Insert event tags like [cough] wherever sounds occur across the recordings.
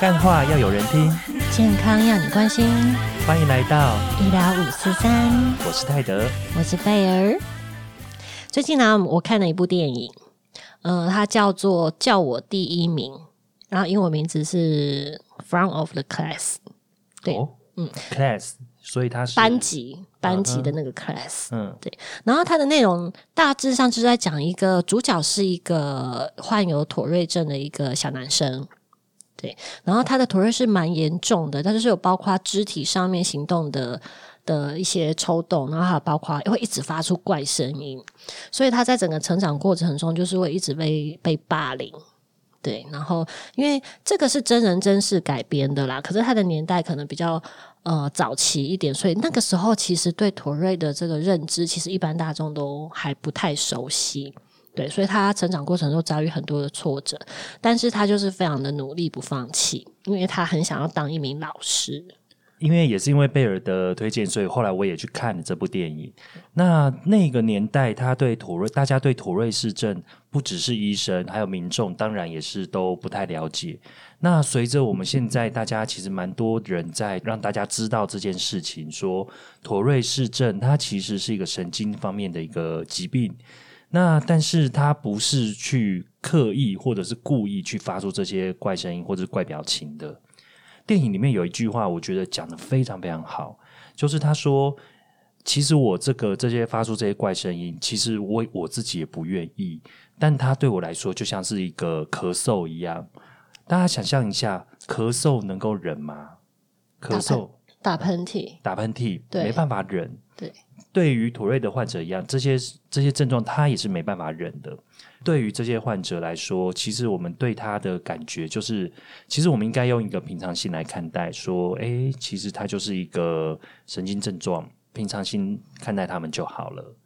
干话要有人听，健康要你关心。欢迎来到医疗五四三，我是泰德，我是贝儿。最近呢，我看了一部电影，呃，它叫做《叫我第一名》，然后英文名字是《Front of the Class》。对，嗯，Class，所以它是班级班级的那个 Class。嗯，对。然后它的内容大致上就是在讲一个主角是一个患有妥瑞症的一个小男生。对，然后他的妥瑞是蛮严重的，他就是有包括肢体上面行动的的一些抽动，然后还有包括会一直发出怪声音，所以他在整个成长过程中就是会一直被被霸凌。对，然后因为这个是真人真事改编的啦，可是他的年代可能比较呃早期一点，所以那个时候其实对妥瑞的这个认知，其实一般大众都还不太熟悉。对，所以他成长过程中遭遇很多的挫折，但是他就是非常的努力不放弃，因为他很想要当一名老师。因为也是因为贝尔的推荐，所以后来我也去看了这部电影。那那个年代，他对妥瑞，大家对妥瑞氏症不只是医生，还有民众，当然也是都不太了解。那随着我们现在大家其实蛮多人在让大家知道这件事情，说妥瑞氏症它其实是一个神经方面的一个疾病。那但是他不是去刻意或者是故意去发出这些怪声音或者是怪表情的。电影里面有一句话，我觉得讲的非常非常好，就是他说：“其实我这个这些发出这些怪声音，其实我我自己也不愿意，但他对我来说就像是一个咳嗽一样。大家想象一下，咳嗽能够忍吗？咳嗽、打喷嚏、打喷嚏，没办法忍。对。”对于妥瑞的患者一样，这些这些症状他也是没办法忍的。对于这些患者来说，其实我们对他的感觉就是，其实我们应该用一个平常心来看待，说，哎，其实他就是一个神经症状，平常心看待他们就好了。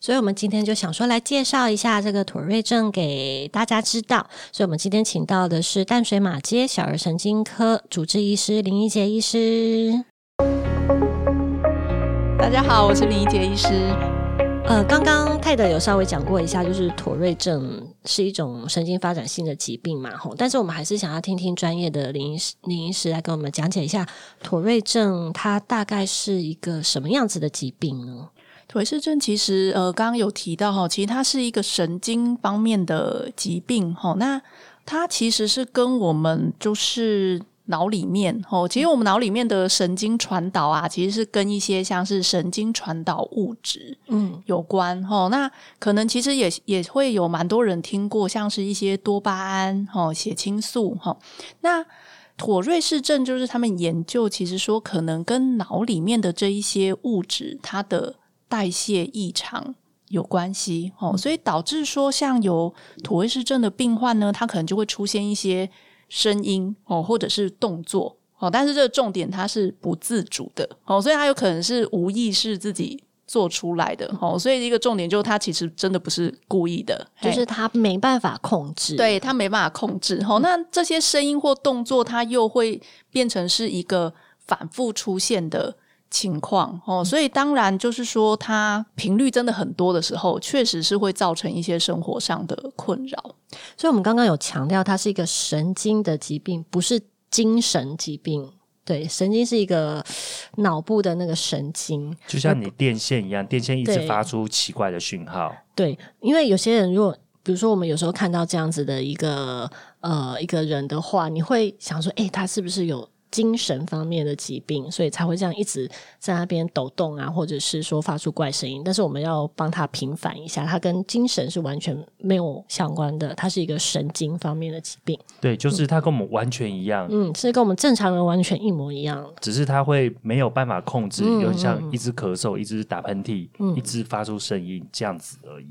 所以，我们今天就想说来介绍一下这个妥瑞症给大家知道。所以我们今天请到的是淡水马街小儿神经科主治医师林一杰医师。大家好，我是林怡杰医师。呃，刚刚泰德有稍微讲过一下，就是妥瑞症是一种神经发展性的疾病嘛，吼。但是我们还是想要听听专业的林医师林医师来跟我们讲解一下妥瑞症它大概是一个什么样子的疾病呢？妥瑞症其实呃，刚刚有提到哈，其实它是一个神经方面的疾病哈。那它其实是跟我们就是。脑里面哦，其实我们脑里面的神经传导啊，其实是跟一些像是神经传导物质嗯有关哦。那可能其实也也会有蛮多人听过，像是一些多巴胺哦、血清素哈。那妥瑞氏症就是他们研究，其实说可能跟脑里面的这一些物质它的代谢异常有关系哦，所以导致说像有妥瑞氏症的病患呢，他可能就会出现一些。声音哦，或者是动作哦，但是这个重点它是不自主的哦，所以它有可能是无意识自己做出来的哦，所以一个重点就是它其实真的不是故意的，就是他没办法控制，对他没办法控制哦。那这些声音或动作，它又会变成是一个反复出现的情况哦，所以当然就是说，它频率真的很多的时候，确实是会造成一些生活上的困扰。所以，我们刚刚有强调，它是一个神经的疾病，不是精神疾病。对，神经是一个脑部的那个神经，就像你电线一样，电线一直发出奇怪的讯号。对，因为有些人，如果比如说我们有时候看到这样子的一个呃一个人的话，你会想说，哎，他是不是有？精神方面的疾病，所以才会这样一直在那边抖动啊，或者是说发出怪声音。但是我们要帮他平反一下，他跟精神是完全没有相关的，它是一个神经方面的疾病。对，就是他跟我们完全一样，嗯，是跟我们正常人完全一模一样，只是他会没有办法控制，有点像一直咳嗽，一直打喷嚏，一直发出声音这样子而已。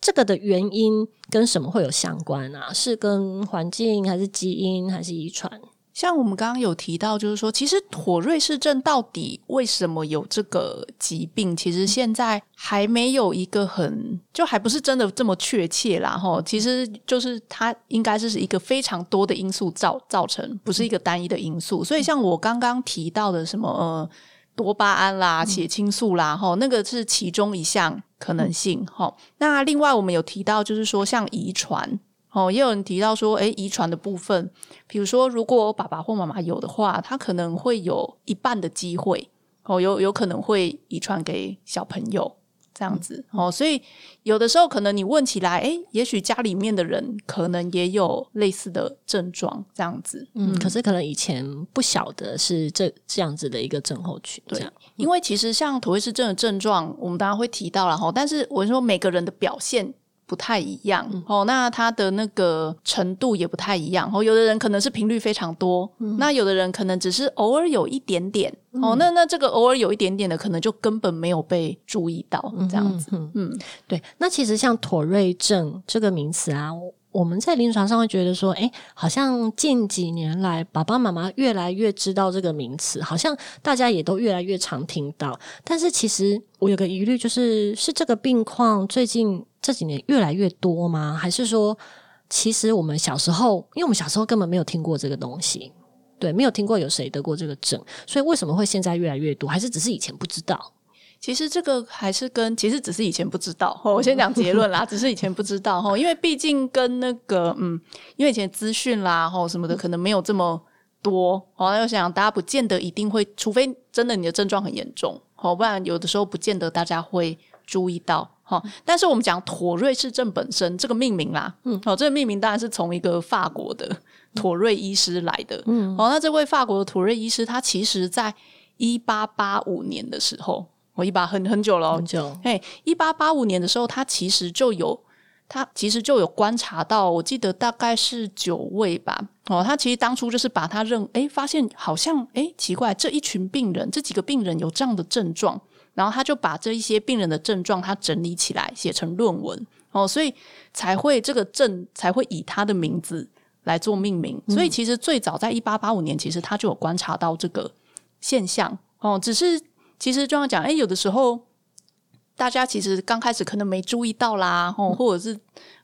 这个的原因跟什么会有相关啊？是跟环境，还是基因，还是遗传？像我们刚刚有提到，就是说，其实妥瑞氏症到底为什么有这个疾病？其实现在还没有一个很，就还不是真的这么确切啦。哈，其实就是它应该是一个非常多的因素造造成，不是一个单一的因素。所以，像我刚刚提到的什么呃多巴胺啦、血清素啦，哈，那个是其中一项可能性。哈，那另外我们有提到，就是说像遗传。哦，也有人提到说，诶，遗传的部分，比如说，如果爸爸或妈妈有的话，他可能会有一半的机会，哦，有有可能会遗传给小朋友。这样子哦，所以有的时候可能你问起来，哎，也许家里面的人可能也有类似的症状，这样子。嗯，可是可能以前不晓得是这这样子的一个症候群，对。因为其实像妥瑞氏症的症状，我们当然会提到了哈，但是我说每个人的表现。不太一样哦，那它的那个程度也不太一样哦。有的人可能是频率非常多，那有的人可能只是偶尔有一点点哦。那那这个偶尔有一点点的，可能就根本没有被注意到这样子。嗯，对。那其实像妥瑞症这个名词啊。我们在临床上会觉得说，哎，好像近几年来，爸爸妈妈越来越知道这个名词，好像大家也都越来越常听到。但是其实我有个疑虑，就是是这个病况最近这几年越来越多吗？还是说，其实我们小时候，因为我们小时候根本没有听过这个东西，对，没有听过有谁得过这个症，所以为什么会现在越来越多？还是只是以前不知道？其实这个还是跟其实只是以前不知道，我先讲结论啦，只是以前不知道哈，因为毕竟跟那个嗯，因为以前资讯啦或什么的可能没有这么多，哦，又想大家不见得一定会，除非真的你的症状很严重，哦，不然有的时候不见得大家会注意到哈。但是我们讲妥瑞氏症本身这个命名啦，嗯，哦，这个命名当然是从一个法国的妥瑞医师来的，嗯，哦，那这位法国的妥瑞医师他其实在一八八五年的时候。我一把很很久了，很久。哎，一八八五年的时候，他其实就有，他其实就有观察到，我记得大概是九位吧。哦，他其实当初就是把他认，哎，发现好像，哎，奇怪，这一群病人，这几个病人有这样的症状，然后他就把这一些病人的症状，他整理起来写成论文。哦，所以才会这个症才会以他的名字来做命名。所以其实最早在一八八五年，其实他就有观察到这个现象。哦，只是。其实就像讲，哎，有的时候大家其实刚开始可能没注意到啦，哦，或者是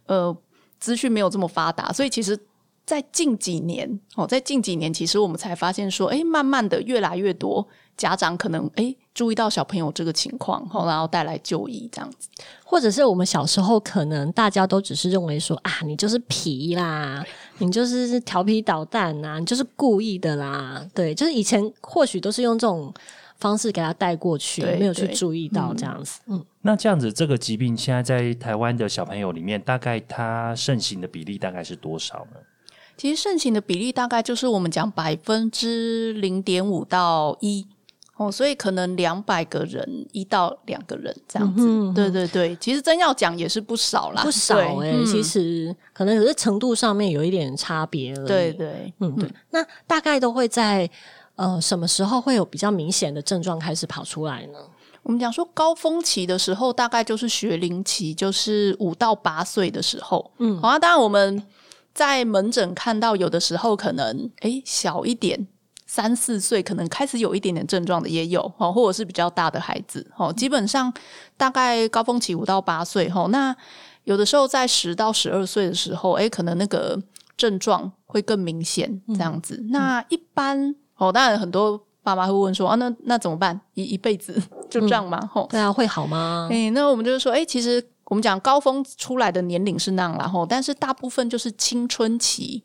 呃资讯没有这么发达，所以其实，在近几年哦，在近几年，其实我们才发现说，哎，慢慢的越来越多家长可能哎注意到小朋友这个情况，然后带来就医这样子，或者是我们小时候可能大家都只是认为说啊，你就是皮啦，你就是调皮捣蛋呐，你就是故意的啦，对，就是以前或许都是用这种。方式给他带过去，没有去注意到这样子。嗯，那这样子，这个疾病现在在台湾的小朋友里面，大概它盛行的比例大概是多少呢？其实盛行的比例大概就是我们讲百分之零点五到一哦，所以可能两百个人一到两个人这样子。对对对，其实真要讲也是不少啦，不少哎。其实可能有些程度上面有一点差别了。对对，嗯对。那大概都会在。呃，什么时候会有比较明显的症状开始跑出来呢？我们讲说高峰期的时候，大概就是学龄期，就是五到八岁的时候。嗯，好啊。当然我们在门诊看到，有的时候可能诶小一点，三四岁可能开始有一点点症状的也有哦，或者是比较大的孩子哦。基本上大概高峰期五到八岁哈，那有的时候在十到十二岁的时候，诶可能那个症状会更明显这样子。那一般。哦，当然很多爸妈会问说啊，那那怎么办？一一辈子 [laughs] 就这样吗？吼，对啊，会好吗？哎，那我们就是说，哎，其实我们讲高峰出来的年龄是那样，然后，但是大部分就是青春期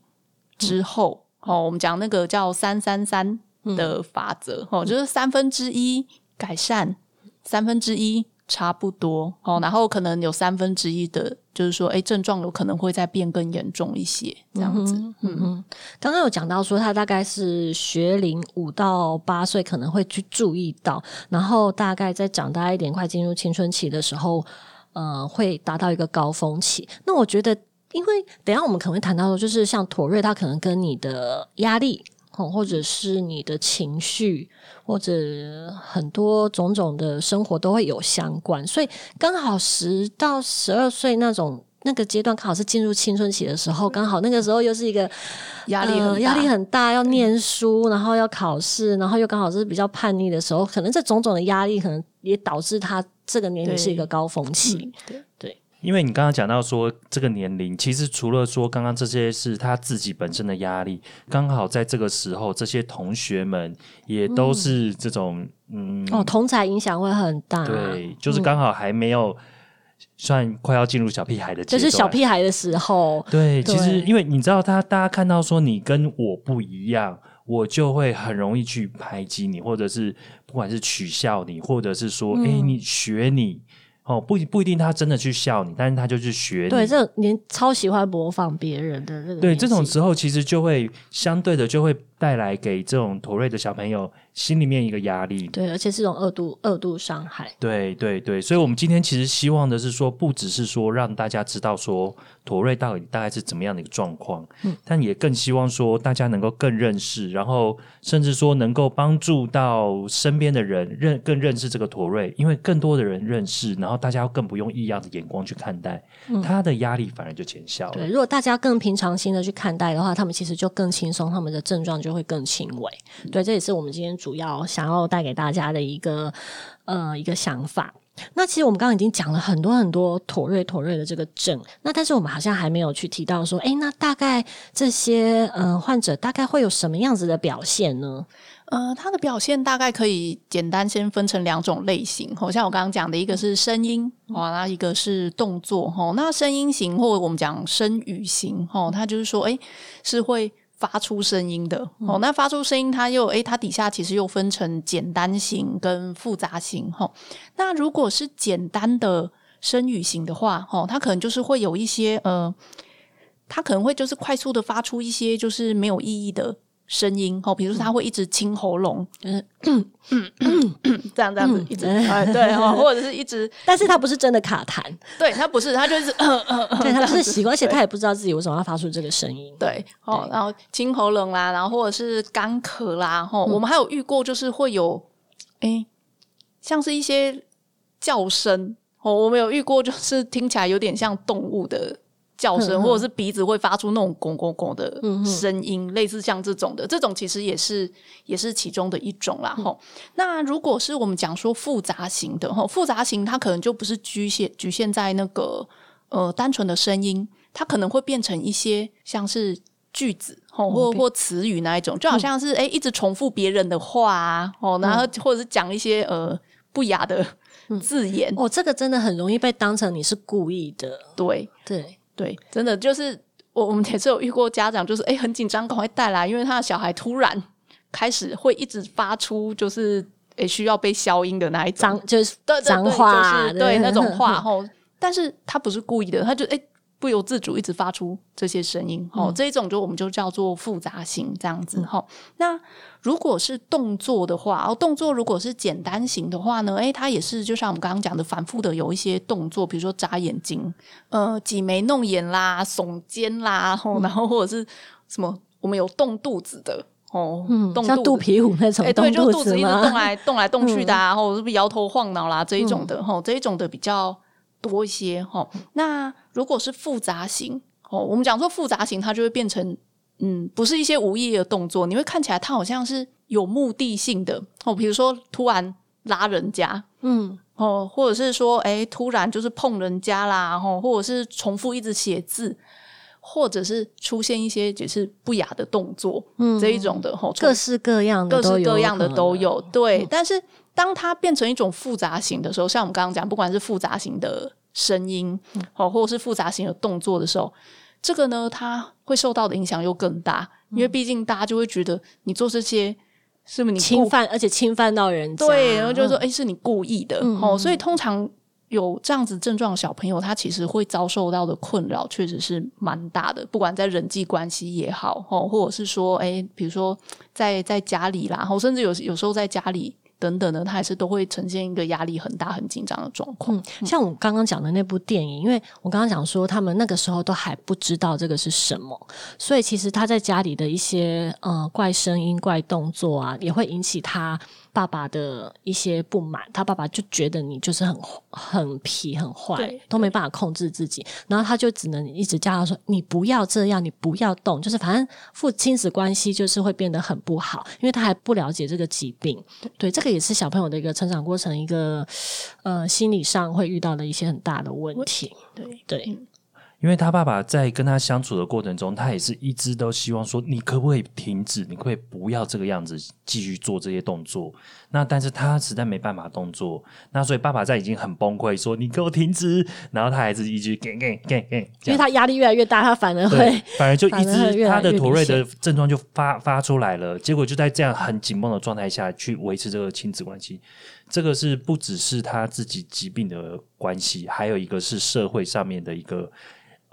之后，哦，我们讲那个叫三三三的法则，哦，就是三分之一改善，三分之一。差不多哦，然后可能有三分之一的，就是说，哎，症状有可能会再变更严重一些，这样子。嗯嗯，刚刚有讲到说，他大概是学龄五到八岁可能会去注意到，然后大概在长大一点，快进入青春期的时候，呃，会达到一个高峰期。那我觉得，因为等下我们可能会谈到说，就是像妥瑞，他可能跟你的压力。或者是你的情绪，或者很多种种的生活都会有相关，所以刚好十到十二岁那种那个阶段，刚好是进入青春期的时候，刚好那个时候又是一个 [laughs] 压力很压力很大，要念书，然后要考试，然后又刚好是比较叛逆的时候，可能这种种的压力，可能也导致他这个年龄是一个高峰期，对。因为你刚刚讲到说这个年龄，其实除了说刚刚这些是他自己本身的压力，刚好在这个时候，这些同学们也都是这种嗯哦，同才影响会很大。对，就是刚好还没有算快要进入小屁孩的，就是小屁孩的时候。对，其实因为你知道，他大家看到说你跟我不一样，我就会很容易去排挤你，或者是不管是取笑你，或者是说，哎，你学你。哦，不不一定他真的去笑你，但是他就去学你。对，这您超喜欢模仿别人的那个。对，这种时候其实就会相对的就会带来给这种妥瑞的小朋友。心里面一个压力，对，而且是种二度二度伤害。对对对，所以，我们今天其实希望的是说，不只是说让大家知道说妥瑞到底大概是怎么样的一个状况，嗯，但也更希望说大家能够更认识，然后甚至说能够帮助到身边的人认更认识这个妥瑞，因为更多的人认识，然后大家更不用异样的眼光去看待，嗯他的压力反而就减小了。对，如果大家更平常心的去看待的话，他们其实就更轻松，他们的症状就会更轻微。对，这也是我们今天。主要想要带给大家的一个呃一个想法。那其实我们刚刚已经讲了很多很多妥瑞妥瑞的这个症，那但是我们好像还没有去提到说，哎，那大概这些呃患者大概会有什么样子的表现呢？呃，他的表现大概可以简单先分成两种类型，好像我刚刚讲的一个是声音，哦，那一个是动作，哈，那声音型或我们讲声语型，哈，它就是说，哎，是会。发出声音的哦，那发出声音，它又诶，它底下其实又分成简单型跟复杂型哈。那如果是简单的声语型的话，哦，它可能就是会有一些呃，它可能会就是快速的发出一些就是没有意义的。声音哦，比如说他会一直清喉咙，嗯。嗯嗯这样这样子一直哎对哦，[laughs] 或者是一直，但是他不是真的卡痰，对他不是，他就是，对他是习惯，而且他也不知道自己为什么要发出这个声音，对哦，然后清喉咙啦，然后或者是干咳啦，吼，我们还有遇过就是会有，哎，像是一些叫声哦，我们有遇过就是听起来有点像动物的。叫声，或者是鼻子会发出那种“拱拱拱”的声音，类似像这种的，这种其实也是也是其中的一种啦。吼，那如果是我们讲说复杂型的，吼，复杂型它可能就不是局限局限在那个呃单纯的声音，它可能会变成一些像是句子，吼，或或词语那一种，就好像是哎一直重复别人的话啊，哦，然后或者是讲一些呃不雅的字眼，哦，这个真的很容易被当成你是故意的，对。对。对，真的就是我我们也是有遇过家长，就是哎很紧张，赶快带来，因为他的小孩突然开始会一直发出就是哎需要被消音的那一脏就是脏话，对那种话吼，但是他不是故意的，他就哎。不由自主一直发出这些声音，哦，这一种就我们就叫做复杂型这样子哈。那如果是动作的话，哦，动作如果是简单型的话呢，诶，它也是就像我们刚刚讲的，反复的有一些动作，比如说眨眼睛、呃，挤眉弄眼啦、耸肩啦，然后或者是什么，我们有动肚子的哦，动像肚皮舞那种，哎，对，就肚子一直动来动来动去的，啊，或者是不是摇头晃脑啦这一种的，哈，这一种的比较。多一些哈，那如果是复杂型哦，我们讲说复杂型，它就会变成嗯，不是一些无意义的动作，你会看起来他好像是有目的性的。哦，比如说突然拉人家，嗯。哦，或者是说哎，突然就是碰人家啦，哦，或者是重复一直写字，或者是出现一些就是不雅的动作，嗯，这一种的哦，各式各样的，各式各样的都有，对，但是。当它变成一种复杂型的时候，像我们刚刚讲，不管是复杂型的声音，哦，或者是复杂型的动作的时候，这个呢，它会受到的影响又更大，因为毕竟大家就会觉得你做这些是不是你侵犯，而且侵犯到人家，对，然后就说哎，是你故意的，哦，所以通常有这样子症状的小朋友，他其实会遭受到的困扰确实是蛮大的，不管在人际关系也好，哦，或者是说，哎，比如说在在家里啦，或甚至有有时候在家里。等等的，他还是都会呈现一个压力很大、很紧张的状况。像我刚刚讲的那部电影，因为我刚刚讲说，他们那个时候都还不知道这个是什么，所以其实他在家里的一些呃怪声音、怪动作啊，也会引起他。爸爸的一些不满，他爸爸就觉得你就是很很皮、很坏，都没办法控制自己，然后他就只能一直叫他说：“你不要这样，你不要动。”就是反正父亲子关系就是会变得很不好，因为他还不了解这个疾病。对，这个也是小朋友的一个成长过程，一个呃心理上会遇到的一些很大的问题。对对。因为他爸爸在跟他相处的过程中，他也是一直都希望说，你可不可以停止？你可不可以不要这个样子继续做这些动作？那但是他实在没办法动作，那所以爸爸在已经很崩溃，说你给我停止，然后他还是一直给给给给，因为他压力越来越大，他反而会反而就一直他的妥瑞的症状就发发出来了，结果就在这样很紧绷的状态下去维持这个亲子关系。这个是不只是他自己疾病的关系，还有一个是社会上面的一个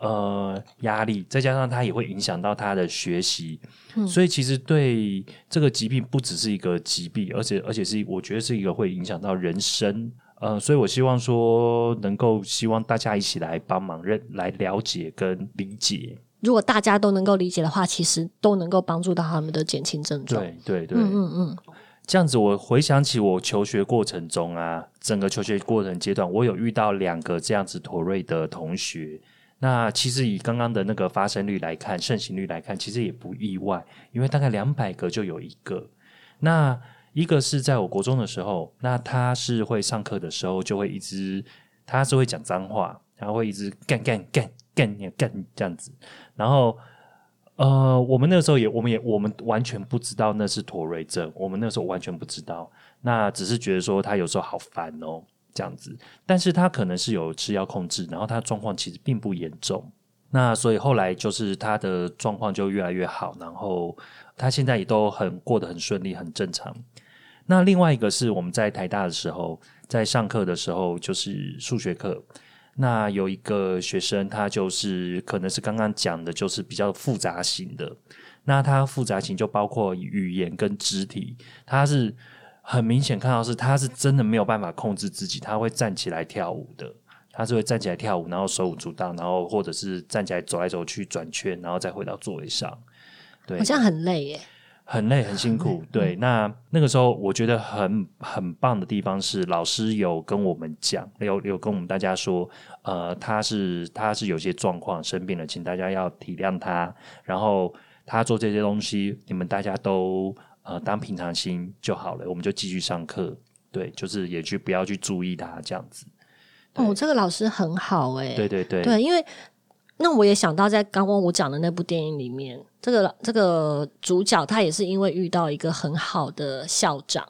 呃压力，再加上他也会影响到他的学习，所以其实对这个疾病不只是一个疾病，而且而且是我觉得是一个会影响到人生。呃，所以我希望说能够希望大家一起来帮忙认来了解跟理解。如果大家都能够理解的话，其实都能够帮助到他们的减轻症状。对对对，嗯嗯嗯。这样子，我回想起我求学过程中啊，整个求学过程阶段，我有遇到两个这样子妥瑞的同学。那其实以刚刚的那个发生率来看，盛行率来看，其实也不意外，因为大概两百个就有一个。那一个是在我国中的时候，那他是会上课的时候就会一直，他是会讲脏话，然后会一直干干干干干这样子，然后。呃，我们那时候也，我们也，我们完全不知道那是妥瑞症，我们那时候完全不知道，那只是觉得说他有时候好烦哦，这样子，但是他可能是有吃药控制，然后他状况其实并不严重，那所以后来就是他的状况就越来越好，然后他现在也都很过得很顺利，很正常。那另外一个是我们在台大的时候，在上课的时候，就是数学课。那有一个学生，他就是可能是刚刚讲的，就是比较复杂型的。那他复杂型就包括语言跟肢体，他是很明显看到是他是真的没有办法控制自己，他会站起来跳舞的，他是会站起来跳舞，然后手舞足蹈，然后或者是站起来走来走去转圈，然后再回到座位上。对，好像很累耶。很累很辛苦，对。那那个时候我觉得很很棒的地方是，老师有跟我们讲，有有跟我们大家说，呃，他是他是有些状况生病了，请大家要体谅他。然后他做这些东西，你们大家都呃当平常心就好了，我们就继续上课。对，就是也去不要去注意他这样子。哦，这个老师很好哎。对对对，对，因为。那我也想到，在刚刚我讲的那部电影里面，这个这个主角他也是因为遇到一个很好的校长，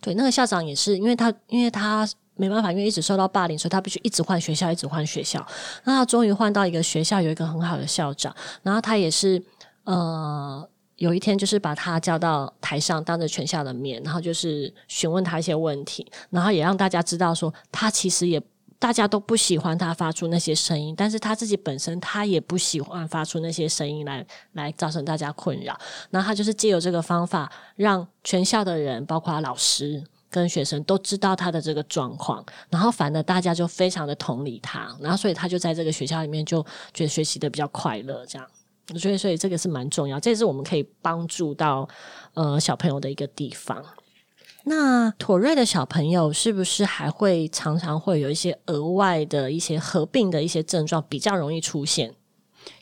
对，那个校长也是因为他因为他没办法，因为一直受到霸凌，所以他必须一直换学校，一直换学校。那他终于换到一个学校，有一个很好的校长，然后他也是呃，有一天就是把他叫到台上，当着全校的面，然后就是询问他一些问题，然后也让大家知道说，他其实也。大家都不喜欢他发出那些声音，但是他自己本身他也不喜欢发出那些声音来来造成大家困扰。那他就是借由这个方法，让全校的人，包括老师跟学生都知道他的这个状况，然后反而大家就非常的同理他，然后所以他就在这个学校里面就觉得学习的比较快乐。这样，所以所以这个是蛮重要，这是我们可以帮助到呃小朋友的一个地方。那妥瑞的小朋友是不是还会常常会有一些额外的一些合并的一些症状比较容易出现？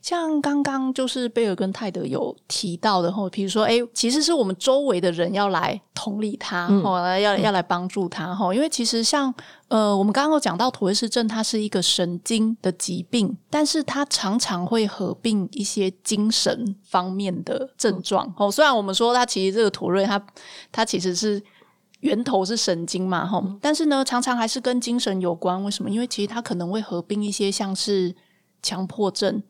像刚刚就是贝尔跟泰德有提到的，吼，比如说，哎，其实是我们周围的人要来同理他，吼，要要来帮助他，吼，因为其实像呃，我们刚刚有讲到妥瑞氏症，它是一个神经的疾病，但是它常常会合并一些精神方面的症状，吼，虽然我们说它其实这个妥瑞，它它其实是。源头是神经嘛，吼，但是呢，常常还是跟精神有关。为什么？因为其实它可能会合并一些像是强迫症，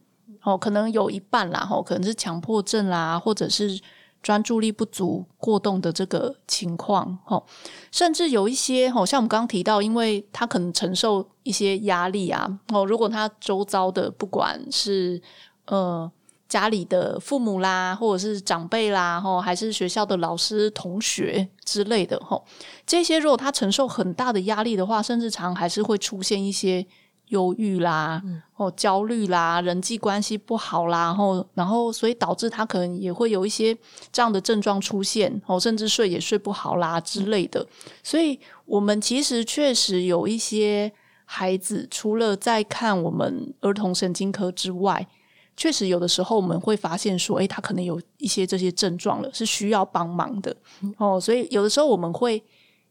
哦，可能有一半啦，吼，可能是强迫症啦，或者是专注力不足过动的这个情况，吼，甚至有一些，吼，像我们刚刚提到，因为他可能承受一些压力啊，哦，如果他周遭的不管是呃。家里的父母啦，或者是长辈啦，吼，还是学校的老师、同学之类的，吼，这些如果他承受很大的压力的话，甚至常还是会出现一些忧郁啦，哦焦虑啦，人际关系不好啦，然后，然后，所以导致他可能也会有一些这样的症状出现，哦，甚至睡也睡不好啦之类的。所以，我们其实确实有一些孩子，除了在看我们儿童神经科之外。确实，有的时候我们会发现说，诶，他可能有一些这些症状了，是需要帮忙的哦。所以有的时候我们会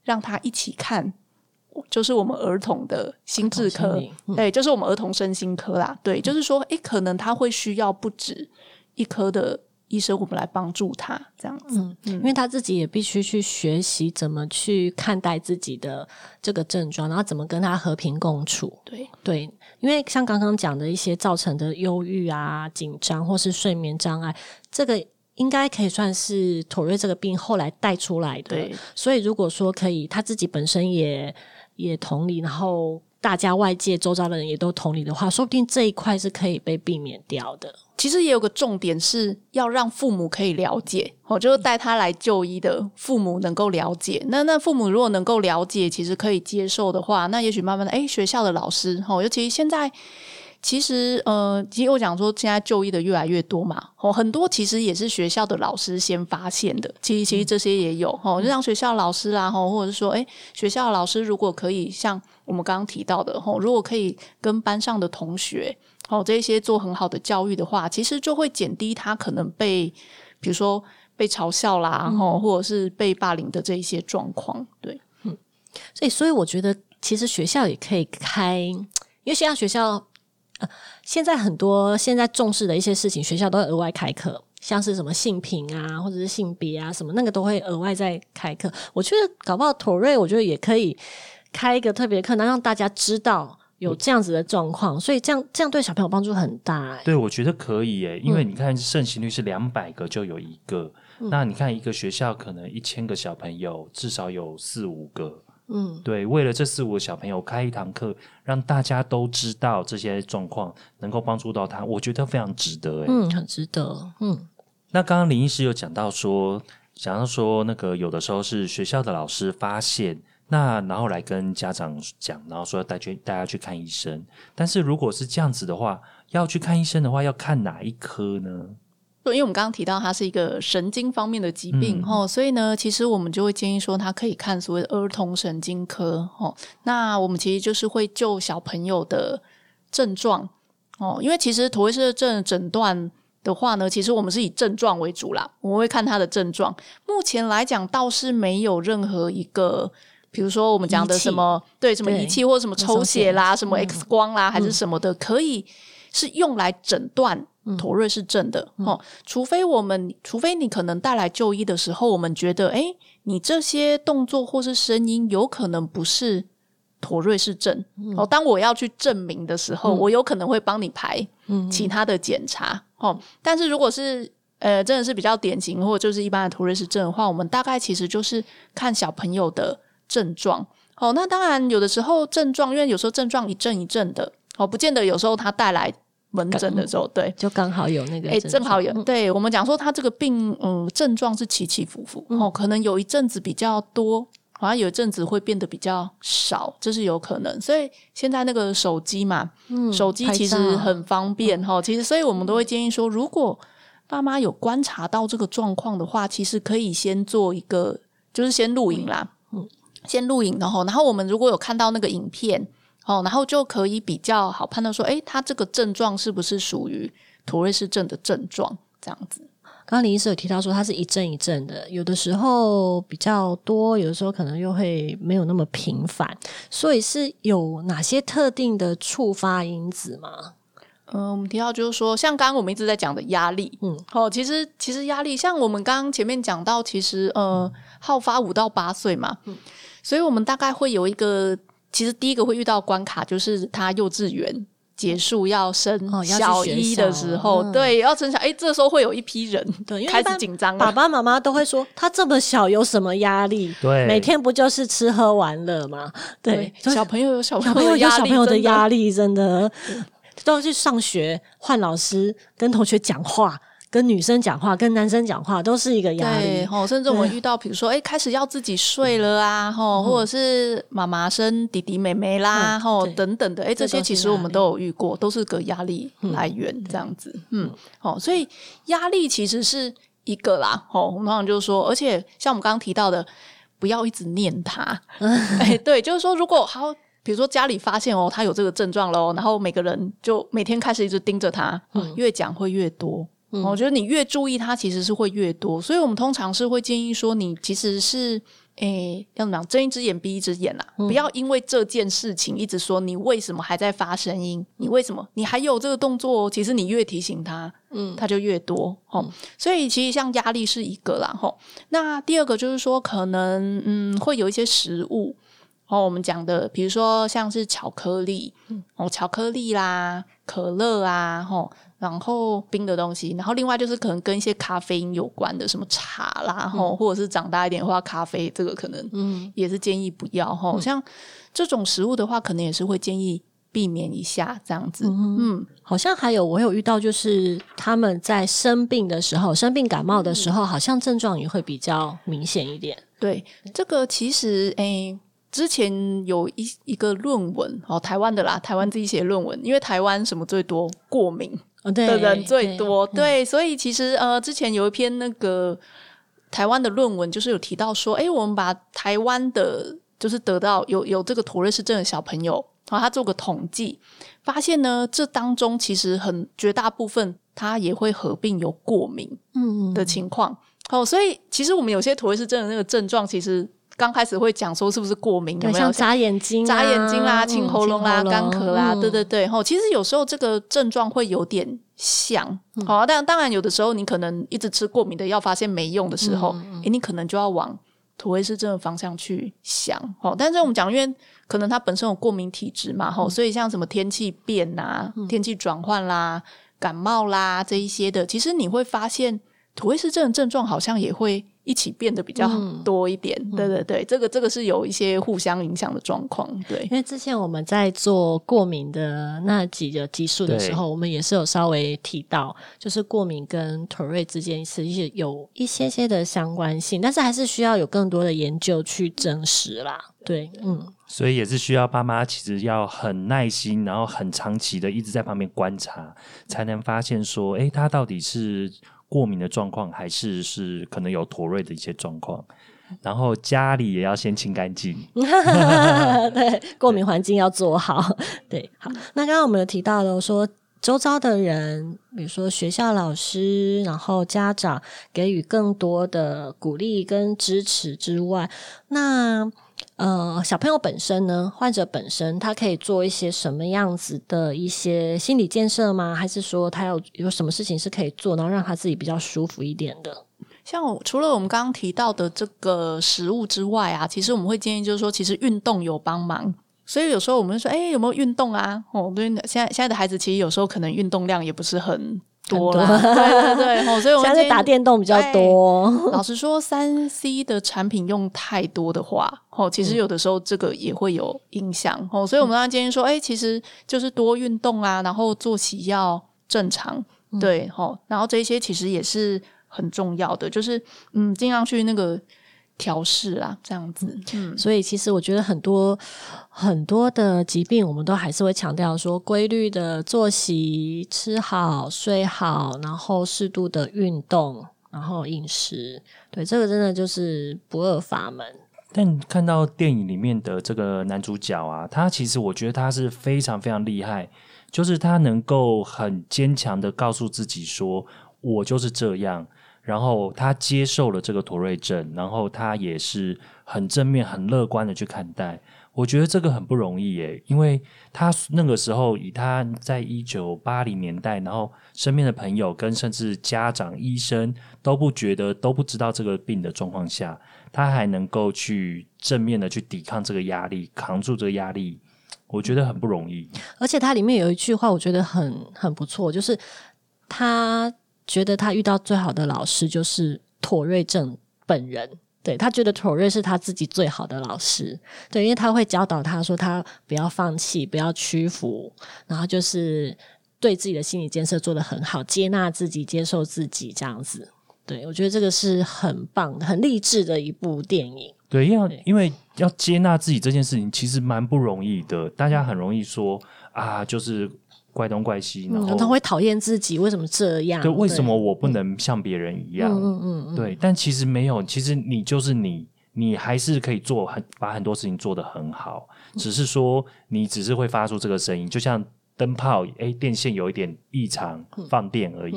让他一起看就是我们儿童的心智科，对，就是我们儿童身心科啦。对，就是说，诶，可能他会需要不止一科的医生，我们来帮助他这样子。嗯，因为他自己也必须去学习怎么去看待自己的这个症状，然后怎么跟他和平共处。对对，因为像刚刚讲的一些造成的忧郁啊、紧张或是睡眠障碍，这个。应该可以算是妥瑞这个病后来带出来的，对。所以如果说可以，他自己本身也也同理，然后大家外界周遭的人也都同理的话，说不定这一块是可以被避免掉的。其实也有个重点是要让父母可以了解，哦就带他来就医的父母能够了解。那那父母如果能够了解，其实可以接受的话，那也许慢慢的，哎，学校的老师，哦，尤其现在。其实，呃，其实我讲说，现在就医的越来越多嘛，哦，很多其实也是学校的老师先发现的。其实，其实这些也有，哦，就像学校老师啦，吼，或者是说，哎，学校老师如果可以像我们刚刚提到的，吼，如果可以跟班上的同学，哦，这些做很好的教育的话，其实就会减低他可能被，比如说被嘲笑啦，吼，或者是被霸凌的这一些状况。对，嗯，所以，所以我觉得，其实学校也可以开，因为现在学校。[laughs] 现在很多现在重视的一些事情，学校都会额外开课，像是什么性平啊，或者是性别啊，什么那个都会额外再开课。我觉得搞不好妥瑞，我觉得也可以开一个特别课，能让大家知道有这样子的状况，所以这样这样对小朋友帮助很大。对，我觉得可以诶，因为你看盛行率是两百个就有一个，那你看一个学校可能一千个小朋友，至少有四五个。嗯，对，为了这四五个小朋友开一堂课，让大家都知道这些状况，能够帮助到他，我觉得非常值得。哎，嗯，很值得。嗯，那刚刚林医师有讲到说，想要说那个有的时候是学校的老师发现，那然后来跟家长讲，然后说要带去大家去看医生。但是如果是这样子的话，要去看医生的话，要看哪一科呢？对，因为我们刚刚提到它是一个神经方面的疾病，哈，所以呢，其实我们就会建议说，它可以看所谓的儿童神经科，哈。那我们其实就是会就小朋友的症状，哦，因为其实妥瑞氏症诊断的话呢，其实我们是以症状为主啦，我们会看他的症状。目前来讲，倒是没有任何一个，比如说我们讲的什么，对，什么仪器或者什么抽血啦，什么 X 光啦，还是什么的，可以是用来诊断。妥瑞是正的，哦，除非我们，除非你可能带来就医的时候，我们觉得，哎，你这些动作或是声音有可能不是妥瑞是正，哦，当我要去证明的时候，我有可能会帮你排其他的检查，哦，但是如果是呃，真的是比较典型或者就是一般的妥瑞是正的话，我们大概其实就是看小朋友的症状，哦，那当然有的时候症状，因为有时候症状一阵一阵的，哦，不见得有时候它带来。门诊的时候，对，就刚好有那个，哎，正好有。对我们讲说，他这个病，嗯，症状是起起伏伏，哦，可能有一阵子比较多，好像有一阵子会变得比较少，这是有可能。所以现在那个手机嘛，嗯，手机其实很方便哈。其实，所以我们都会建议说，如果爸妈有观察到这个状况的话，其实可以先做一个，就是先录影啦，嗯，先录影，然后，然后我们如果有看到那个影片。哦，然后就可以比较好判断说，哎，他这个症状是不是属于妥瑞氏症的症状？这样子。刚刚林医师有提到说，它是一阵一阵的，有的时候比较多，有的时候可能又会没有那么频繁。所以是有哪些特定的触发因子吗？嗯，我们提到就是说，像刚刚我们一直在讲的压力，嗯，哦，其实其实压力，像我们刚刚前面讲到，其实呃，好发五到八岁嘛，嗯，所以我们大概会有一个。其实第一个会遇到关卡就是他幼稚园结束要升小一的时候，对，要升小哎，这时候会有一批人对开始紧张。爸爸妈妈都会说他这么小有什么压力？对，每天不就是吃喝玩乐吗？对，小朋友有小朋友有小朋友的压力，真的都要去上学换老师跟同学讲话。跟女生讲话，跟男生讲话都是一个压力。吼，甚至我们遇到，比如说，哎，开始要自己睡了啊，吼，或者是妈妈生弟弟妹妹啦，吼，等等的，哎，这些其实我们都有遇过，都是个压力来源，这样子。嗯，好，所以压力其实是一个啦。哦，我们通常就是说，而且像我们刚刚提到的，不要一直念他。[laughs] 哎，对，就是说，如果好，比如说家里发现哦，他有这个症状喽，然后每个人就每天开始一直盯着他，越讲会越多。我觉得你越注意它，其实是会越多。所以我们通常是会建议说，你其实是。诶，要怎么样？睁一只眼闭一只眼啦！不要因为这件事情一直说你为什么还在发声音？你为什么你还有这个动作？其实你越提醒他，嗯，他就越多哦。所以其实像压力是一个啦，吼。那第二个就是说，可能嗯会有一些食物哦，我们讲的，比如说像是巧克力，哦，巧克力啦，可乐啊，吼。然后冰的东西，然后另外就是可能跟一些咖啡因有关的，什么茶啦，吼，或者是长大一点的话，咖啡这个可能，嗯，也是建议不要吼。像这种食物的话，可能也是会建议避免一下这样子。嗯，好像还有我有遇到，就是他们在生病的时候，生病感冒的时候，好像症状也会比较明显一点。对，这个其实诶，之前有一一个论文哦，台湾的啦，台湾自己写论文，因为台湾什么最多过敏。的人最多，对，所以其实呃，之前有一篇那个台湾的论文，就是有提到说，哎，我们把台湾的，就是得到有有这个妥瑞氏症的小朋友，然后他做个统计，发现呢，这当中其实很绝大部分他也会合并有过敏嗯的情况，哦，所以其实我们有些妥瑞氏症的那个症状，其实。刚开始会讲说是不是过敏，有没有？眨眼睛、眨眼睛啦、清喉咙啦、干咳啦？对对对，吼，其实有时候这个症状会有点像，好，但当然有的时候你可能一直吃过敏的药，发现没用的时候，诶，你可能就要往土卫氏症的方向去想，好，但是我们讲，因为可能他本身有过敏体质嘛，吼，所以像什么天气变呐、天气转换啦、感冒啦这一些的，其实你会发现土卫氏症的症状好像也会。一起变得比较多一点，对对对，这个这个是有一些互相影响的状况，对。因为之前我们在做过敏的那几个激素的时候，我们也是有稍微提到，就是过敏跟腿瑞之间是一些有一些些的相关性，但是还是需要有更多的研究去证实啦。对，嗯，所以也是需要爸妈其实要很耐心，然后很长期的一直在旁边观察，才能发现说，哎，他到底是。过敏的状况，还是是可能有妥瑞的一些状况，然后家里也要先清干净。[laughs] 对，过敏环境要做好。[laughs] 对，好。那刚刚我们有提到了说，周遭的人，比如说学校老师，然后家长给予更多的鼓励跟支持之外，那。呃，小朋友本身呢，患者本身，他可以做一些什么样子的一些心理建设吗？还是说他有有什么事情是可以做，然后让他自己比较舒服一点的？像除了我们刚刚提到的这个食物之外啊，其实我们会建议就是说，其实运动有帮忙。所以有时候我们说，哎，有没有运动啊？哦，对，现在现在的孩子其实有时候可能运动量也不是很。多了，对对对，[laughs] 所以我现在打电动比较多。老实说，三 C 的产品用太多的话，哦，其实有的时候这个也会有影响哦。所以我们刚刚建议说，哎，其实就是多运动啊，然后作息要正常，对，哦，然后这些其实也是很重要的，就是嗯，尽量去那个。调试啊，这样子，嗯，所以其实我觉得很多很多的疾病，我们都还是会强调说，规律的作息、吃好、睡好，然后适度的运动，然后饮食，对，这个真的就是不二法门。但看到电影里面的这个男主角啊，他其实我觉得他是非常非常厉害，就是他能够很坚强的告诉自己说，我就是这样。然后他接受了这个妥瑞症，然后他也是很正面、很乐观的去看待。我觉得这个很不容易耶，因为他那个时候以他在一九八零年代，然后身边的朋友跟甚至家长、医生都不觉得、都不知道这个病的状况下，他还能够去正面的去抵抗这个压力，扛住这个压力，我觉得很不容易。而且他里面有一句话，我觉得很很不错，就是他。觉得他遇到最好的老师就是妥瑞正本人，对他觉得妥瑞是他自己最好的老师，对，因为他会教导他说他不要放弃，不要屈服，然后就是对自己的心理建设做得很好，接纳自己，接受自己这样子。对我觉得这个是很棒、很励志的一部电影。对，要因为要接纳自己这件事情其实蛮不容易的，大家很容易说啊，就是。怪东怪西，然后他会讨厌自己，为什么这样？对，为什么我不能像别人一样？嗯嗯嗯，对。但其实没有，其实你就是你，你还是可以做很把很多事情做得很好，只是说你只是会发出这个声音，就像灯泡，哎，电线有一点异常，放电而已。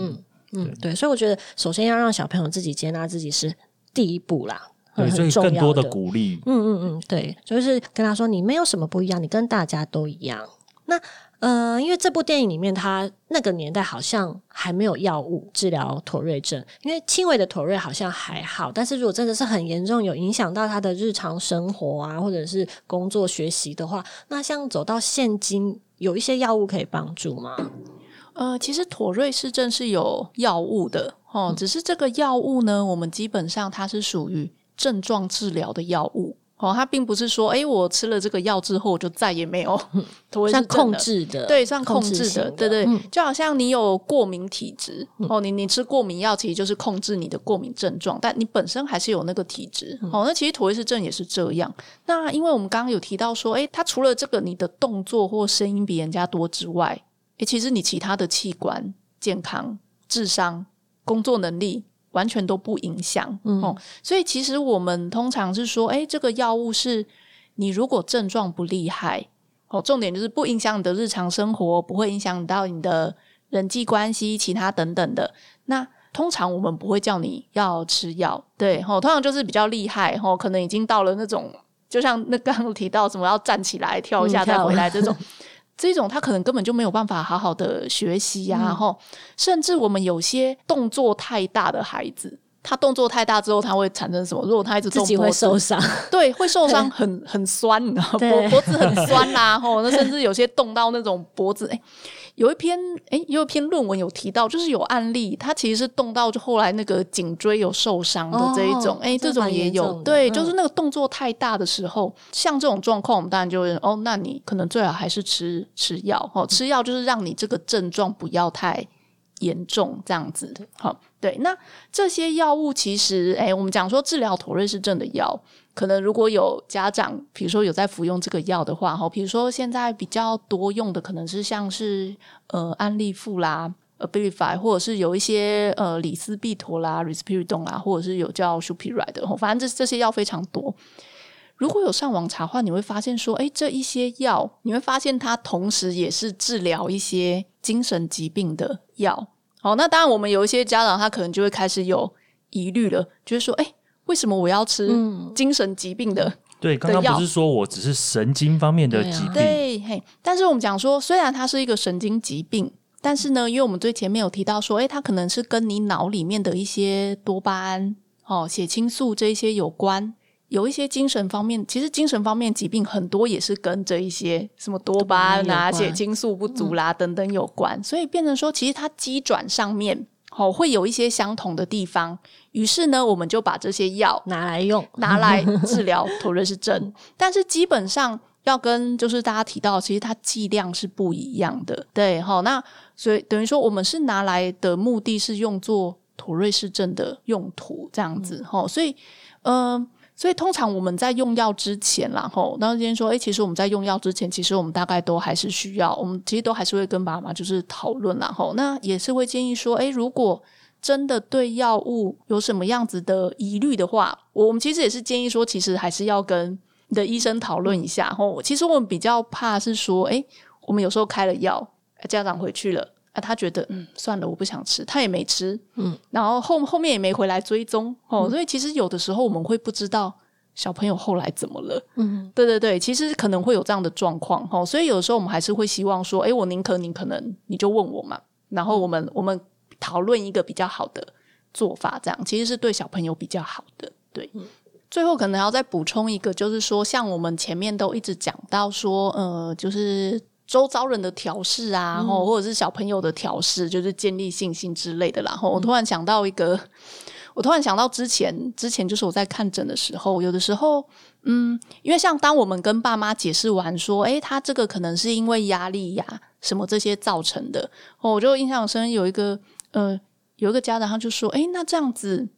嗯，对，所以我觉得首先要让小朋友自己接纳自己是第一步啦，对，所以更多的鼓励，嗯嗯嗯，对，就是跟他说你没有什么不一样，你跟大家都一样。那呃，因为这部电影里面，他那个年代好像还没有药物治疗妥瑞症，因为轻微的妥瑞好像还好，但是如果真的是很严重，有影响到他的日常生活啊，或者是工作学习的话，那像走到现今，有一些药物可以帮助吗？呃，其实妥瑞氏症是有药物的哦，只是这个药物呢，我们基本上它是属于症状治疗的药物哦，它并不是说，哎，我吃了这个药之后，我就再也没有 [laughs] 像控制的，对，算控制的，对对，就好像你有过敏体质哦，你你吃过敏药，其实就是控制你的过敏症状，但你本身还是有那个体质哦。那其实妥瑞氏症也是这样。那因为我们刚刚有提到说，哎，它除了这个你的动作或声音比人家多之外，哎，其实你其他的器官健康、智商、工作能力完全都不影响哦。所以其实我们通常是说，哎，这个药物是你如果症状不厉害哦，重点就是不影响你的日常生活，不会影响到你的人际关系、其他等等的。那通常我们不会叫你要吃药，对哦，通常就是比较厉害哦，可能已经到了那种，就像那刚刚提到什么要站起来跳一下再回来这种。[laughs] 这种他可能根本就没有办法好好的学习呀，然后甚至我们有些动作太大的孩子，他动作太大之后，他会产生什么？如果他一直自己会受伤，对，会受伤，很很酸，你知道脖脖子很酸啦，吼，那甚至有些动到那种脖子，哎。有一篇诶，有一篇论文有提到，就是有案例，他其实是动到就后来那个颈椎有受伤的这一种，诶，这种也有，对，就是那个动作太大的时候，像这种状况，我们当然就会哦，那你可能最好还是吃吃药哦，吃药就是让你这个症状不要太严重，这样子，好，对，那这些药物其实，诶，我们讲说治疗妥瑞氏症的药。可能如果有家长，比如说有在服用这个药的话，哈，比如说现在比较多用的可能是像是呃安利富啦、Abilify，或者是有一些呃李斯必妥啦、Risperidone 啦，或者是有叫 Supira 的，反正这这些药非常多。如果有上网查话，你会发现说，哎，这一些药，你会发现它同时也是治疗一些精神疾病的药。好，那当然我们有一些家长他可能就会开始有疑虑了，就是说，哎。为什么我要吃精神疾病的？对，刚刚不是说我只是神经方面的疾病？对，嘿。但是我们讲说，虽然它是一个神经疾病，但是呢，因为我们最前面有提到说，哎，它可能是跟你脑里面的一些多巴胺、哦血清素这一些有关。有一些精神方面，其实精神方面疾病很多也是跟这一些什么多巴胺啊、血清素不足啦等等有关。所以变成说，其实它机转上面。哦，会有一些相同的地方，于是呢，我们就把这些药 [laughs] 拿来用，[laughs] 拿来治疗妥瑞氏症。但是基本上要跟就是大家提到，其实它剂量是不一样的。对，好，那所以等于说，我们是拿来的目的是用作妥瑞氏症的用途，这样子。哈，所以，嗯。所以通常我们在用药之前，然后当今天说，哎，其实我们在用药之前，其实我们大概都还是需要，我们其实都还是会跟爸妈就是讨论，然后那也是会建议说，哎，如果真的对药物有什么样子的疑虑的话，我们其实也是建议说，其实还是要跟你的医生讨论一下。吼，其实我们比较怕是说，哎，我们有时候开了药，家长回去了。啊，他觉得嗯，算了，我不想吃，他也没吃，嗯，然后后后面也没回来追踪哦，所以其实有的时候我们会不知道小朋友后来怎么了，嗯，对对对，其实可能会有这样的状况哦，所以有的时候我们还是会希望说，哎，我宁可你可能你就问我嘛，然后我们我们讨论一个比较好的做法，这样其实是对小朋友比较好的，对。最后可能要再补充一个，就是说，像我们前面都一直讲到说，呃，就是。周遭人的调试啊，然后或者是小朋友的调试，就是建立信心之类的。然后我突然想到一个，我突然想到之前之前就是我在看诊的时候，有的时候，嗯，因为像当我们跟爸妈解释完说，诶，他这个可能是因为压力呀什么这些造成的，我就印象深有一个，呃，有一个家长他就说，诶，那这样子，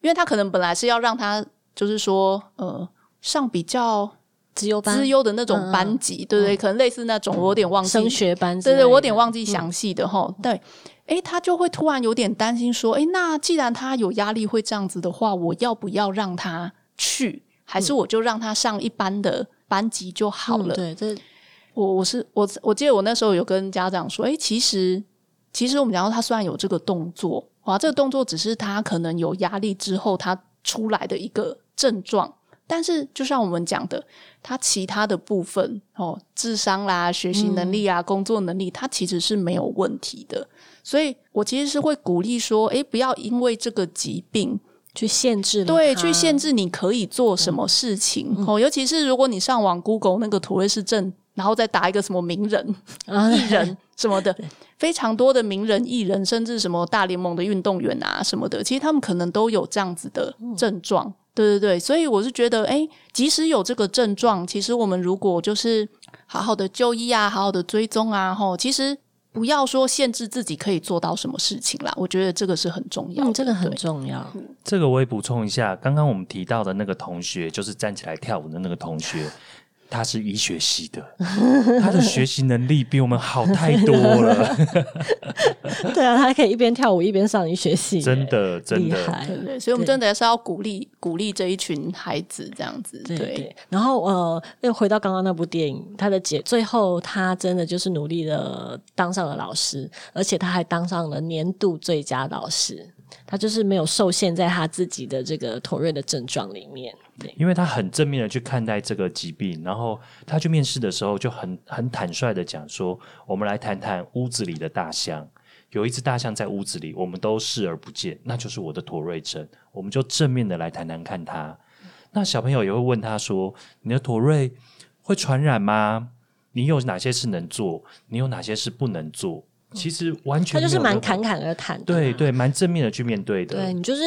因为他可能本来是要让他就是说，呃，上比较。资优班、资优的那种班级，对不对？可能类似那种，我有点忘记升学班，对对，我有点忘记详细的哈。对，哎，他就会突然有点担心，说：“哎，那既然他有压力会这样子的话，我要不要让他去？还是我就让他上一般的班级就好了？”对，这我我是我我记得我那时候有跟家长说：“哎，其实其实我们讲到他虽然有这个动作，哇，这个动作只是他可能有压力之后他出来的一个症状。但是，就像我们讲的，他其他的部分哦，智商啦、学习能力啊、工作能力，他其实是没有问题的。所以我其实是会鼓励说，哎，不要因为这个疾病去限制，对，去限制你可以做什么事情哦。尤其是如果你上网 Google 那个土瑞氏症，然后再打一个什么名人、艺人什么的，非常多的名人、艺人，甚至什么大联盟的运动员啊什么的，其实他们可能都有这样子的症状。对对对，所以我是觉得，哎，即使有这个症状，其实我们如果就是好好的就医啊，好好的追踪啊，吼，其实不要说限制自己可以做到什么事情啦，我觉得这个是很重要，嗯，这个很重要。这个我也补充一下，刚刚我们提到的那个同学，就是站起来跳舞的那个同学。[laughs] 他是医学系的，[laughs] 他的学习能力比我们好太多了。[laughs] 对啊，他还可以一边跳舞一边上医学系，真的真的。对，所以我们真的是要鼓励鼓励这一群孩子这样子。对，然后呃，又回到刚刚那部电影，他的姐最后他真的就是努力的当上了老师，而且他还当上了年度最佳老师。他就是没有受限在他自己的这个妥瑞的症状里面。因为他很正面的去看待这个疾病，然后他去面试的时候就很很坦率的讲说：“我们来谈谈屋子里的大象，有一只大象在屋子里，我们都视而不见，那就是我的妥瑞症。我们就正面的来谈谈看他。那小朋友也会问他说：你的妥瑞会传染吗？你有哪些事能做？你有哪些事不能做？其实完全他就是蛮侃侃而谈，对对，蛮正面的去面对的。对你就是。”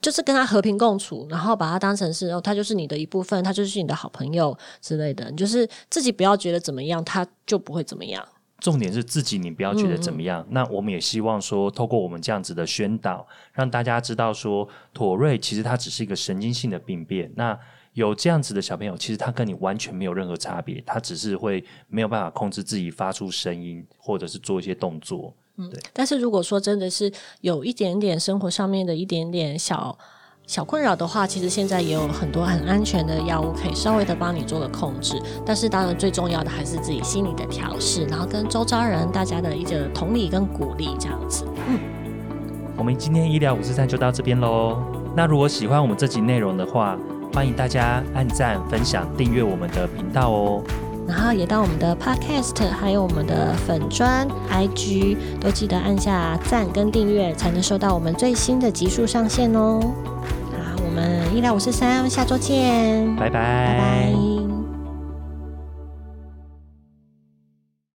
就是跟他和平共处，然后把他当成是哦，他就是你的一部分，他就是你的好朋友之类的。你就是自己不要觉得怎么样，他就不会怎么样。重点是自己，你不要觉得怎么样。那我们也希望说，透过我们这样子的宣导，让大家知道说，妥瑞其实它只是一个神经性的病变。那有这样子的小朋友，其实他跟你完全没有任何差别，他只是会没有办法控制自己发出声音，或者是做一些动作。嗯，但是如果说真的是有一点点生活上面的一点点小小困扰的话，其实现在也有很多很安全的药物可以稍微的帮你做个控制。但是当然最重要的还是自己心理的调试，然后跟周遭人大家的一个同理跟鼓励这样子。嗯，我们今天医疗五四三就到这边喽。那如果喜欢我们这集内容的话，欢迎大家按赞、分享、订阅我们的频道哦。然后也到我们的 Podcast，还有我们的粉砖 IG，都记得按下赞跟订阅，才能收到我们最新的集数上线哦。好，我们一来五四三，下周见，拜拜，拜拜。